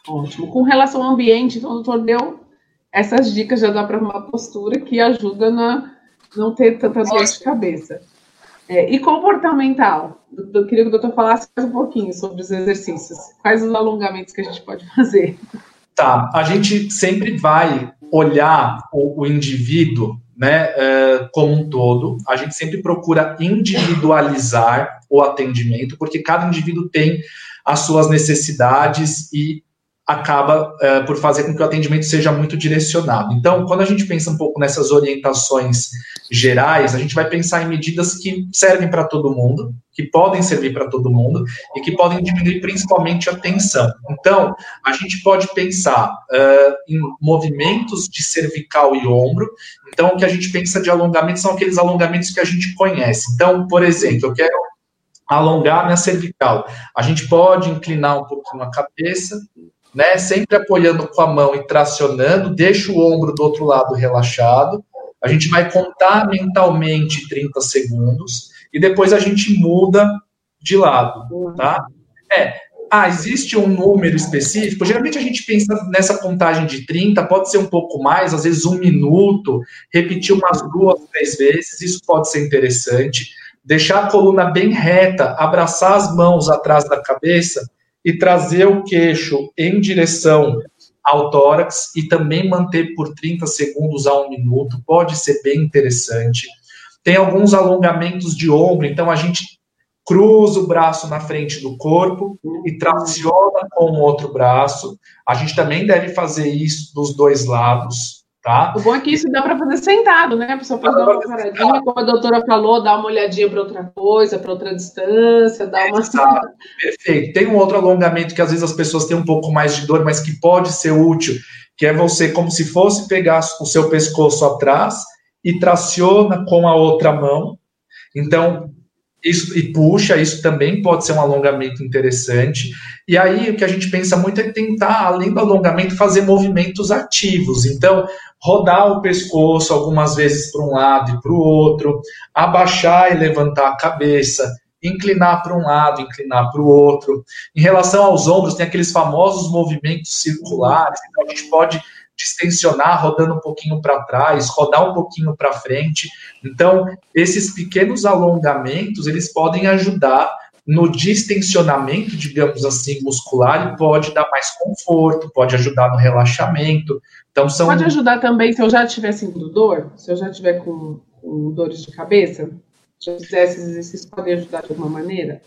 Ótimo. Com relação ao ambiente, então, o doutor deu essas dicas já dá para uma postura que ajuda na não ter tanta dor de cabeça. É, e comportamental? Eu queria que o doutor falasse mais um pouquinho sobre os exercícios. Quais os alongamentos que a gente pode fazer? Tá, a gente sempre vai olhar o, o indivíduo né, é, como um todo. A gente sempre procura individualizar o atendimento, porque cada indivíduo tem as suas necessidades e acaba é, por fazer com que o atendimento seja muito direcionado. Então, quando a gente pensa um pouco nessas orientações gerais, a gente vai pensar em medidas que servem para todo mundo, que podem servir para todo mundo e que podem diminuir principalmente a tensão. Então, a gente pode pensar uh, em movimentos de cervical e ombro. Então, o que a gente pensa de alongamento são aqueles alongamentos que a gente conhece. Então, por exemplo, eu quero alongar minha cervical. A gente pode inclinar um pouquinho a cabeça, né? Sempre apoiando com a mão e tracionando, deixa o ombro do outro lado relaxado. A gente vai contar mentalmente 30 segundos e depois a gente muda de lado, tá? É, ah, existe um número específico? Geralmente a gente pensa nessa contagem de 30, pode ser um pouco mais, às vezes um minuto, repetir umas duas, três vezes, isso pode ser interessante. Deixar a coluna bem reta, abraçar as mãos atrás da cabeça e trazer o queixo em direção ao tórax e também manter por 30 segundos a um minuto, pode ser bem interessante. Tem alguns alongamentos de ombro, então a gente cruza o braço na frente do corpo e traciona com o outro braço. A gente também deve fazer isso dos dois lados. Tá? O bom é que isso dá para fazer sentado, né? A pessoa pode dar uma paradinha, como a doutora falou, dar uma olhadinha para outra coisa, para outra distância, dar uma. Exato. Perfeito. Tem um outro alongamento que às vezes as pessoas têm um pouco mais de dor, mas que pode ser útil, que é você, como se fosse pegar o seu pescoço atrás e traciona com a outra mão. Então, isso, e puxa, isso também pode ser um alongamento interessante. E aí o que a gente pensa muito é tentar, além do alongamento, fazer movimentos ativos. Então, rodar o pescoço algumas vezes para um lado e para o outro, abaixar e levantar a cabeça, inclinar para um lado, inclinar para o outro. Em relação aos ombros, tem aqueles famosos movimentos circulares, então a gente pode distensionar, rodando um pouquinho para trás, rodar um pouquinho para frente. Então, esses pequenos alongamentos, eles podem ajudar no distensionamento, digamos assim, muscular e pode dar mais conforto, pode ajudar no relaxamento. Então, são... Pode ajudar também se eu já estiver sentindo dor, se eu já estiver com, com dores de cabeça, se eu fizer esses exercícios, pode ajudar de alguma maneira?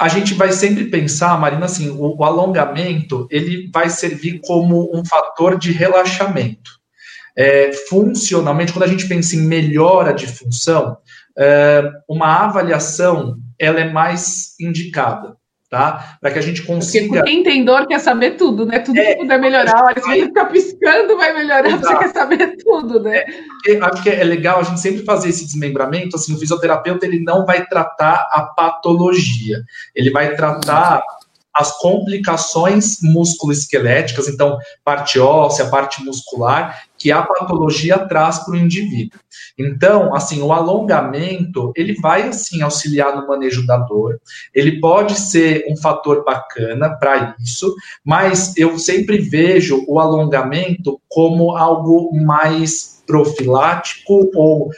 A gente vai sempre pensar, Marina, assim, o, o, alongamento ele vai servir como um fator de relaxamento. É, funcionalmente, quando a gente pensa em melhora de função, é, uma avaliação ela é mais indicada tá? Para que a gente consiga. Porque quem tem dor quer saber tudo, né? Tudo é, que puder melhorar. Olha, se você ficar piscando, vai melhorar, Exato. você quer saber tudo, né? É, acho que é legal a gente sempre fazer esse desmembramento. Assim, o fisioterapeuta ele não vai tratar a patologia, ele vai tratar as complicações musculoesqueléticas, então, parte óssea, parte muscular, que a patologia traz para o indivíduo. Então, assim, o alongamento, ele vai, assim, auxiliar no manejo da dor, ele pode ser um fator bacana para isso, mas eu sempre vejo o alongamento como algo mais profilático ou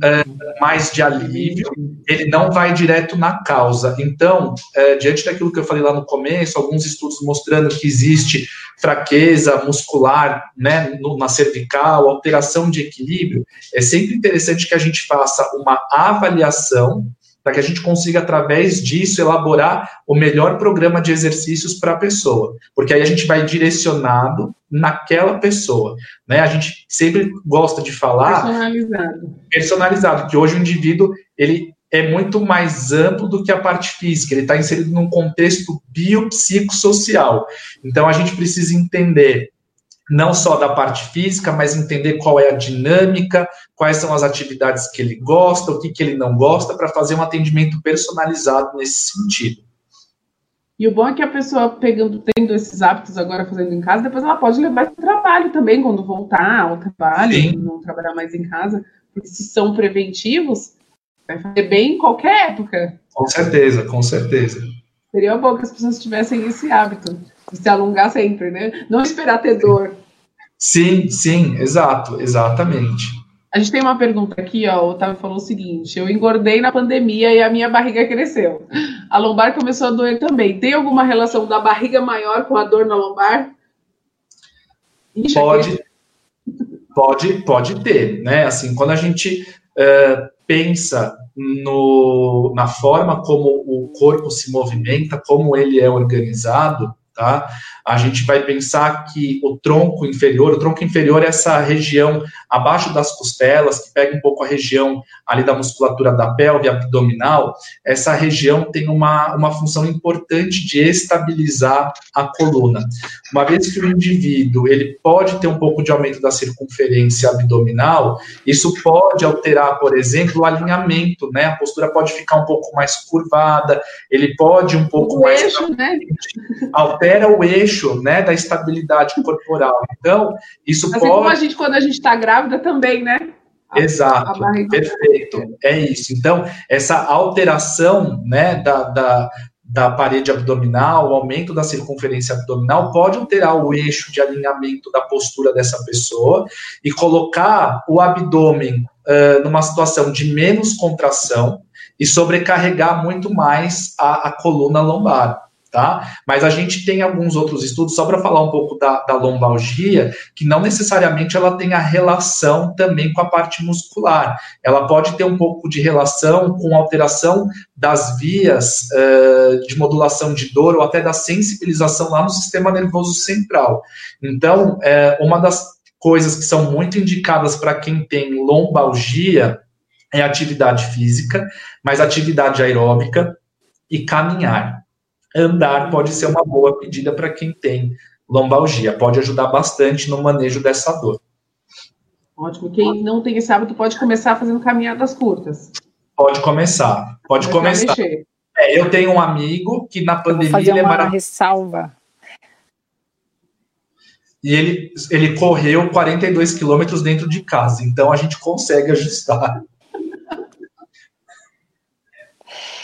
é, mais de alívio, ele não vai direto na causa. Então, é, diante daquilo que eu falei lá no começo, alguns estudos mostrando que existe fraqueza muscular né, no, na cervical, alteração de equilíbrio, é sempre interessante que a gente faça uma avaliação para que a gente consiga, através disso, elaborar o melhor programa de exercícios para a pessoa, porque aí a gente vai direcionado naquela pessoa, né? A gente sempre gosta de falar personalizado, personalizado, que hoje o indivíduo ele é muito mais amplo do que a parte física, ele está inserido num contexto biopsicossocial. Então a gente precisa entender não só da parte física, mas entender qual é a dinâmica, quais são as atividades que ele gosta, o que, que ele não gosta, para fazer um atendimento personalizado nesse sentido. E o bom é que a pessoa pegando, tendo esses hábitos agora fazendo em casa, depois ela pode levar para o trabalho também, quando voltar ao trabalho, Sim. não trabalhar mais em casa, porque se são preventivos, vai fazer bem em qualquer época. Com certeza, com certeza. Seria bom que as pessoas tivessem esse hábito se alongar sempre, né? Não esperar ter dor. Sim, sim, exato, exatamente. A gente tem uma pergunta aqui, ó. O Otávio falou o seguinte: eu engordei na pandemia e a minha barriga cresceu. A lombar começou a doer também. Tem alguma relação da barriga maior com a dor na lombar? Ixi, pode, aqui. pode, pode ter, né? Assim, quando a gente uh, pensa no, na forma como o corpo se movimenta, como ele é organizado, tá? A gente vai pensar que o tronco inferior, o tronco inferior é essa região abaixo das costelas, que pega um pouco a região ali da musculatura da pelve abdominal, essa região tem uma, uma função importante de estabilizar a coluna. Uma vez que o indivíduo, ele pode ter um pouco de aumento da circunferência abdominal, isso pode alterar, por exemplo, o alinhamento, né? A postura pode ficar um pouco mais curvada, ele pode um pouco o mais... Eixo, né? <laughs> Altera o eixo, né, da estabilidade corporal. Então, isso assim pode... como a gente, quando a gente está grávida também, né? Exato, perfeito, é isso. Então, essa alteração, né, da, da da parede abdominal, o aumento da circunferência abdominal pode alterar o eixo de alinhamento da postura dessa pessoa e colocar o abdômen uh, numa situação de menos contração e sobrecarregar muito mais a, a coluna lombar tá? Mas a gente tem alguns outros estudos, só para falar um pouco da, da, lombalgia, que não necessariamente ela tem a relação também com a parte muscular. Ela pode ter um pouco de relação com alteração das vias uh, de modulação de dor ou até da sensibilização lá no sistema nervoso central. Então, é, uma das coisas que são muito indicadas para quem tem lombalgia é atividade física, mas atividade aeróbica e caminhar andar pode ser uma boa pedida para quem tem lombalgia, pode ajudar bastante no manejo dessa dor. Ótimo. Quem não tem esse hábito pode começar fazendo caminhadas curtas. Pode começar, pode começar. É, eu tenho um amigo que na pandemia fazer uma ele é marav... ressalva. E ele, ele correu 42 quilômetros dentro de casa, então a gente consegue ajustar.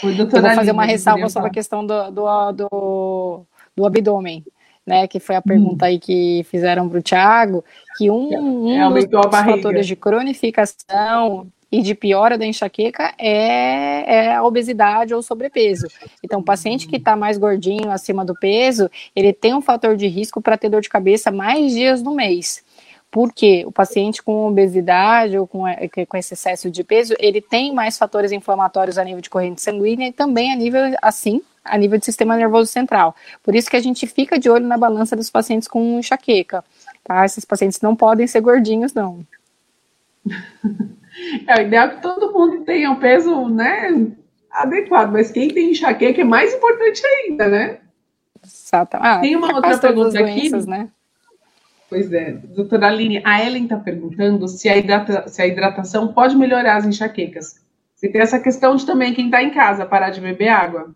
Eu vou fazer uma ressalva sobre a questão do, do, do, do abdômen. Né, que foi a pergunta hum. aí que fizeram para o Thiago, que um, um dos fatores de cronificação e de piora da enxaqueca é, é, a obesidade ou sobrepeso. Então, o paciente que está mais gordinho, acima do peso, ele tem um fator de risco para ter dor de cabeça mais dias no mês. Porque o paciente com obesidade ou com, com esse excesso de peso, ele tem mais fatores inflamatórios a nível de corrente sanguínea e também a nível, assim, a nível de sistema nervoso central. Por isso que a gente fica de olho na balança dos pacientes com enxaqueca, tá? Esses pacientes não podem ser gordinhos, não. <laughs> É o ideal que todo mundo tenha um peso, né, adequado, mas quem tem enxaqueca é mais importante ainda, né? Exato. Ah, tem uma outra pergunta aqui. Né? Pois é, doutora Aline, a Ellen está perguntando se a, hidrata, se a hidratação pode melhorar as enxaquecas. Você tem essa questão de também quem está em casa parar de beber água.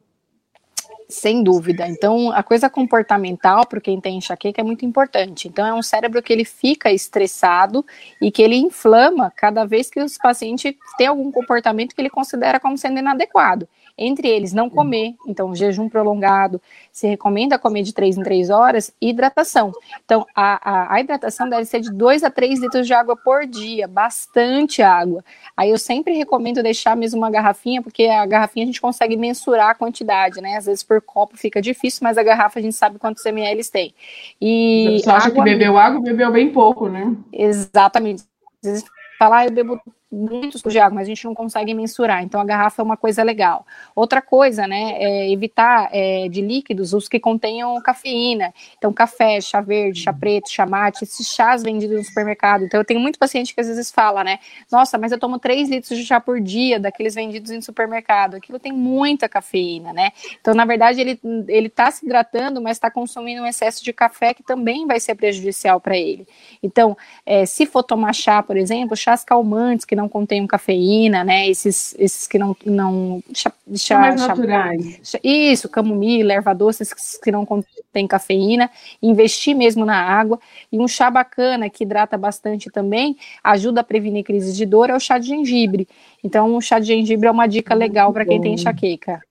Sem dúvida. Então, a coisa comportamental para quem tem enxaqueca é muito importante. Então, é um cérebro que ele fica estressado e que ele inflama cada vez que os pacientes têm algum comportamento que ele considera como sendo inadequado. Entre eles, não comer, então jejum prolongado, se recomenda comer de 3 em 3 horas, e hidratação. Então, a, a, a hidratação deve ser de 2 a 3 litros de água por dia, bastante água. Aí eu sempre recomendo deixar mesmo uma garrafinha, porque a garrafinha a gente consegue mensurar a quantidade, né? Às vezes por copo fica difícil, mas a garrafa a gente sabe quantos ml tem. E Você acha que bebeu água, bebeu bem pouco, né? Exatamente. Às vezes falar, ah, eu bebo muitos de água, mas a gente não consegue mensurar. Então a garrafa é uma coisa legal. Outra coisa, né, é evitar é, de líquidos os que contenham cafeína. Então café, chá verde, chá preto, chá mate, esses chás vendidos no supermercado. Então eu tenho muito paciente que às vezes fala, né, nossa, mas eu tomo 3 litros de chá por dia daqueles vendidos em supermercado. Aquilo tem muita cafeína, né? Então na verdade ele ele está se hidratando, mas está consumindo um excesso de café que também vai ser prejudicial para ele. Então é, se for tomar chá, por exemplo, chás calmantes que não contenham cafeína, né? Esses, esses que não. não chá, chá, mais chá, naturais. Isso, camomila, erva doce, esses que não contêm cafeína. Investir mesmo na água. E um chá bacana que hidrata bastante também, ajuda a prevenir crises de dor, é o chá de gengibre. Então, o chá de gengibre é uma dica legal para quem tem enxaqueca.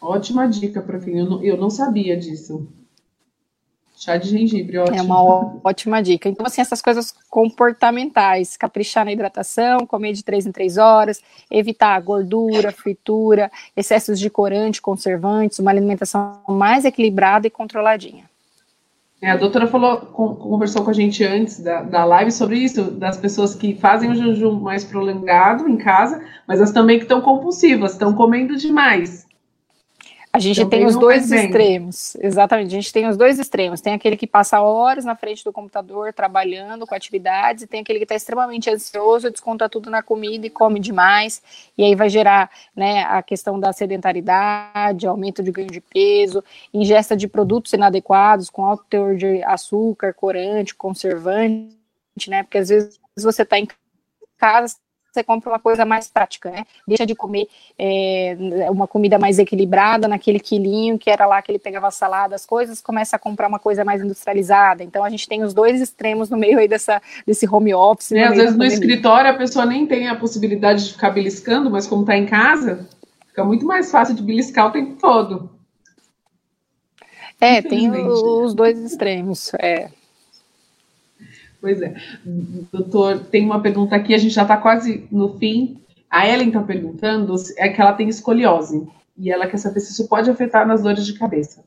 Ótima dica para quem eu não, eu não sabia disso. Chá de gengibre, ótimo. É uma <laughs> ótima dica. Então, assim, essas coisas comportamentais, caprichar na hidratação, comer de três em três horas, evitar gordura, fritura, excessos de corante, conservantes, uma alimentação mais equilibrada e controladinha. É, a doutora falou, conversou com a gente antes da, da live sobre isso, das pessoas que fazem o jejum mais prolongado em casa, mas as também que estão compulsivas, estão comendo demais. A gente tem os dois extremos, exatamente. A gente tem os dois extremos. Tem aquele que passa horas na frente do computador trabalhando com atividades, e tem aquele que está extremamente ansioso, desconta tudo na comida e come demais, e aí vai gerar né, a questão da sedentaridade, aumento de ganho de peso, ingesta de produtos inadequados, com alto teor de açúcar, corante, conservante, né? Porque às vezes você está em casa, você compra uma coisa mais prática, né? Deixa de comer é, uma comida mais equilibrada naquele quilinho que era lá que ele pegava salada, as coisas, começa a comprar uma coisa mais industrializada. Então a gente tem os dois extremos no meio aí dessa, desse home office. É, às vezes no escritório a pessoa nem tem a possibilidade de ficar beliscando, mas como está em casa, fica muito mais fácil de beliscar o tempo todo. É, tem os dois extremos. É. Pois é. Doutor, tem uma pergunta aqui, a gente já está quase no fim. A Ellen está perguntando é que ela tem escoliose e ela quer saber se isso pode afetar nas dores de cabeça.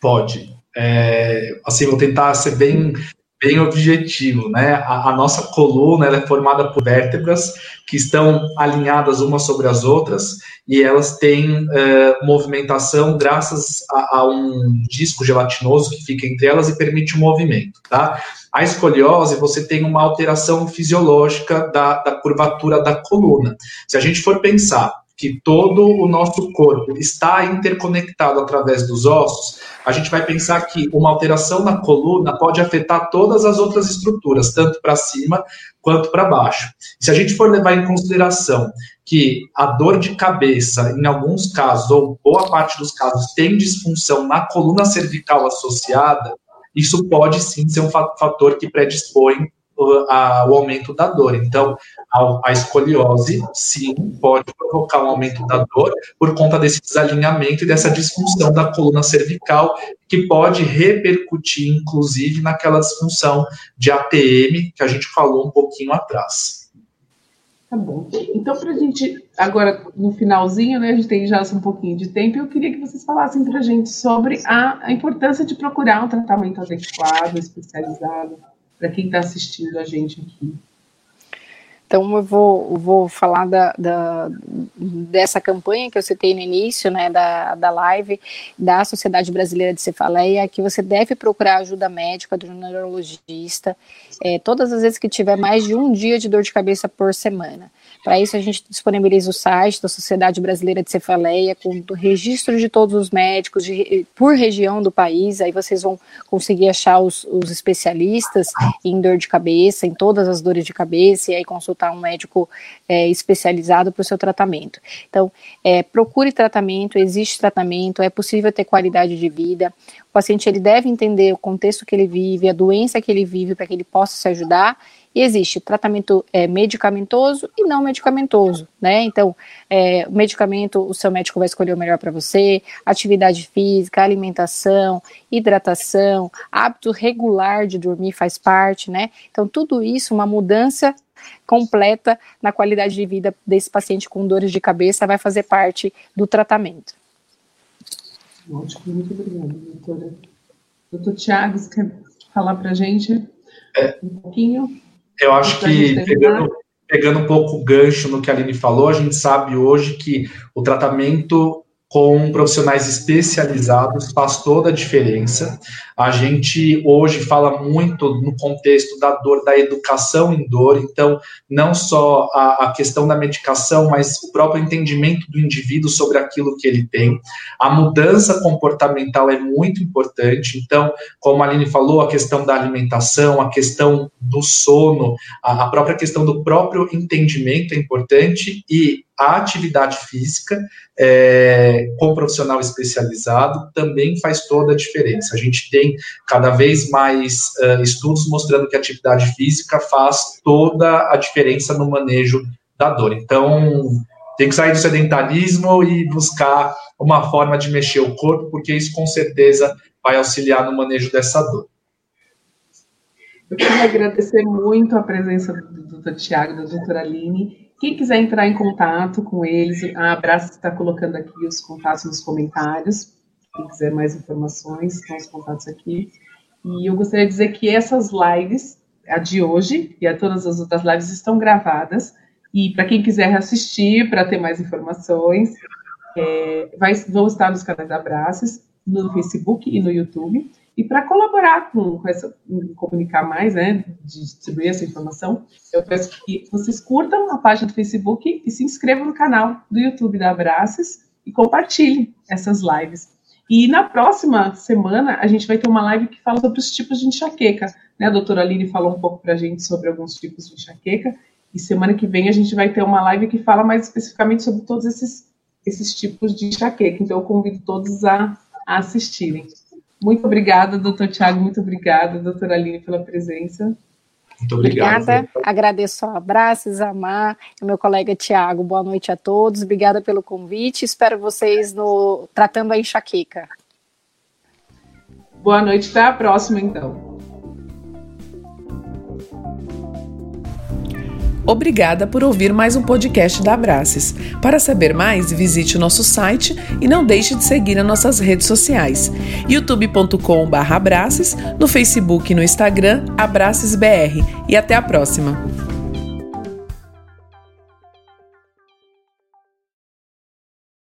Pode. É, assim, vou tentar ser bem, bem objetivo, né? A, a nossa coluna é formada por vértebras que estão alinhadas umas sobre as outras e elas têm é, movimentação graças a, a, um disco gelatinoso que fica entre elas e permite o movimento, tá? A escoliose, você tem uma alteração fisiológica da, da curvatura da coluna. Se a gente for pensar que todo o nosso corpo está interconectado através dos ossos, a gente vai pensar que uma alteração na coluna pode afetar todas as outras estruturas, tanto para cima quanto para baixo. Se a gente for levar em consideração que a dor de cabeça, em alguns casos, ou boa parte dos casos, tem disfunção na coluna cervical associada, isso pode sim ser um fator que predispõe uh, ao aumento da dor. Então, a, a, escoliose, sim, pode provocar um aumento da dor por conta desse desalinhamento e dessa disfunção da coluna cervical, que pode repercutir, inclusive, naquela disfunção de ATM que a gente falou um pouquinho atrás. Tá bom. Então, para a gente, agora no finalzinho, né, a gente tem já um pouquinho de tempo, eu queria que vocês falassem para a gente sobre a, a, importância de procurar um tratamento adequado, especializado, para quem está assistindo a gente aqui. Então, eu vou, vou falar da, da, dessa campanha que eu citei no início, né, da, da live, da Sociedade Brasileira de Cefaleia, que você deve procurar ajuda médica do neurologista é, todas as vezes que tiver mais de um dia de dor de cabeça por semana. Para isso, a gente disponibiliza o site da Sociedade Brasileira de Cefaleia, com o registro de todos os médicos de, por região do país. Aí vocês vão conseguir achar os, os, especialistas em dor de cabeça, em todas as dores de cabeça, e aí consultar um médico é, especializado para o seu tratamento. Então, é, procure tratamento, existe tratamento, é possível ter qualidade de vida. O paciente ele deve entender o contexto que ele vive, a doença que ele vive, para que ele possa se ajudar E existe tratamento é, medicamentoso e não medicamentoso, né? Então, é, medicamento, o seu médico vai escolher o melhor para você, atividade física, alimentação, hidratação, hábito regular de dormir faz parte, né? Então, tudo isso, uma mudança completa na qualidade de vida desse paciente com dores de cabeça vai fazer parte do tratamento. Ótimo, muito obrigada, doutora. Doutor Tiago, você quer falar para a gente um pouquinho? Eu acho que, pegando, pegando um pouco o gancho no que a Aline falou, a gente sabe hoje que o tratamento com profissionais especializados faz toda a diferença. A gente hoje fala muito no contexto da dor, da educação em dor, então, não só a, a, questão da medicação, mas o próprio entendimento do indivíduo sobre aquilo que ele tem. A mudança comportamental é muito importante, então, como a Aline falou, a questão da alimentação, a questão do sono, a, a própria questão do próprio entendimento é importante e a atividade física é, com profissional especializado também faz toda a diferença. A gente tem cada vez mais uh, estudos mostrando que a atividade física faz toda a diferença no manejo da dor. Então, tem que sair do sedentarismo e buscar uma forma de mexer o corpo, porque isso com certeza vai auxiliar no manejo dessa dor. Eu queria agradecer muito a presença do Dr. Tiago da doutora Aline quem quiser entrar em contato com eles, a Abraço está colocando aqui os contatos nos comentários. Quem quiser mais informações, estão os contatos aqui. E eu gostaria de dizer que essas lives, a de hoje e a todas as outras lives, estão gravadas. E para quem quiser assistir, para ter mais informações, é, vai, vão estar nos canais da Abraços, no Facebook e no YouTube. E para colaborar com, com essa, comunicar mais, né, de distribuir essa informação, eu peço que vocês curtam a página do Facebook e se inscrevam no canal do YouTube da Abraços e compartilhem essas lives. E na próxima semana a gente vai ter uma live que fala sobre os tipos de enxaqueca. Né? A doutora Aline falou um pouco para a gente sobre alguns tipos de enxaqueca. E semana que vem a gente vai ter uma live que fala mais especificamente sobre todos esses, esses tipos de enxaqueca. Então eu convido todos a, a assistirem. Muito obrigada, doutor Tiago, muito obrigada, doutora Aline, pela presença. Muito obrigado. Obrigada, agradeço a abraços, Amar, meu colega Tiago, boa noite a todos, obrigada pelo convite, espero vocês no Tratando a Enxaqueca. Boa noite, até a próxima então. Obrigada por ouvir mais um podcast da Abraces. Para saber mais, visite o nosso site e não deixe de seguir as nossas redes sociais: youtube.com/abraces, no Facebook e no Instagram abracesbr. E até a próxima.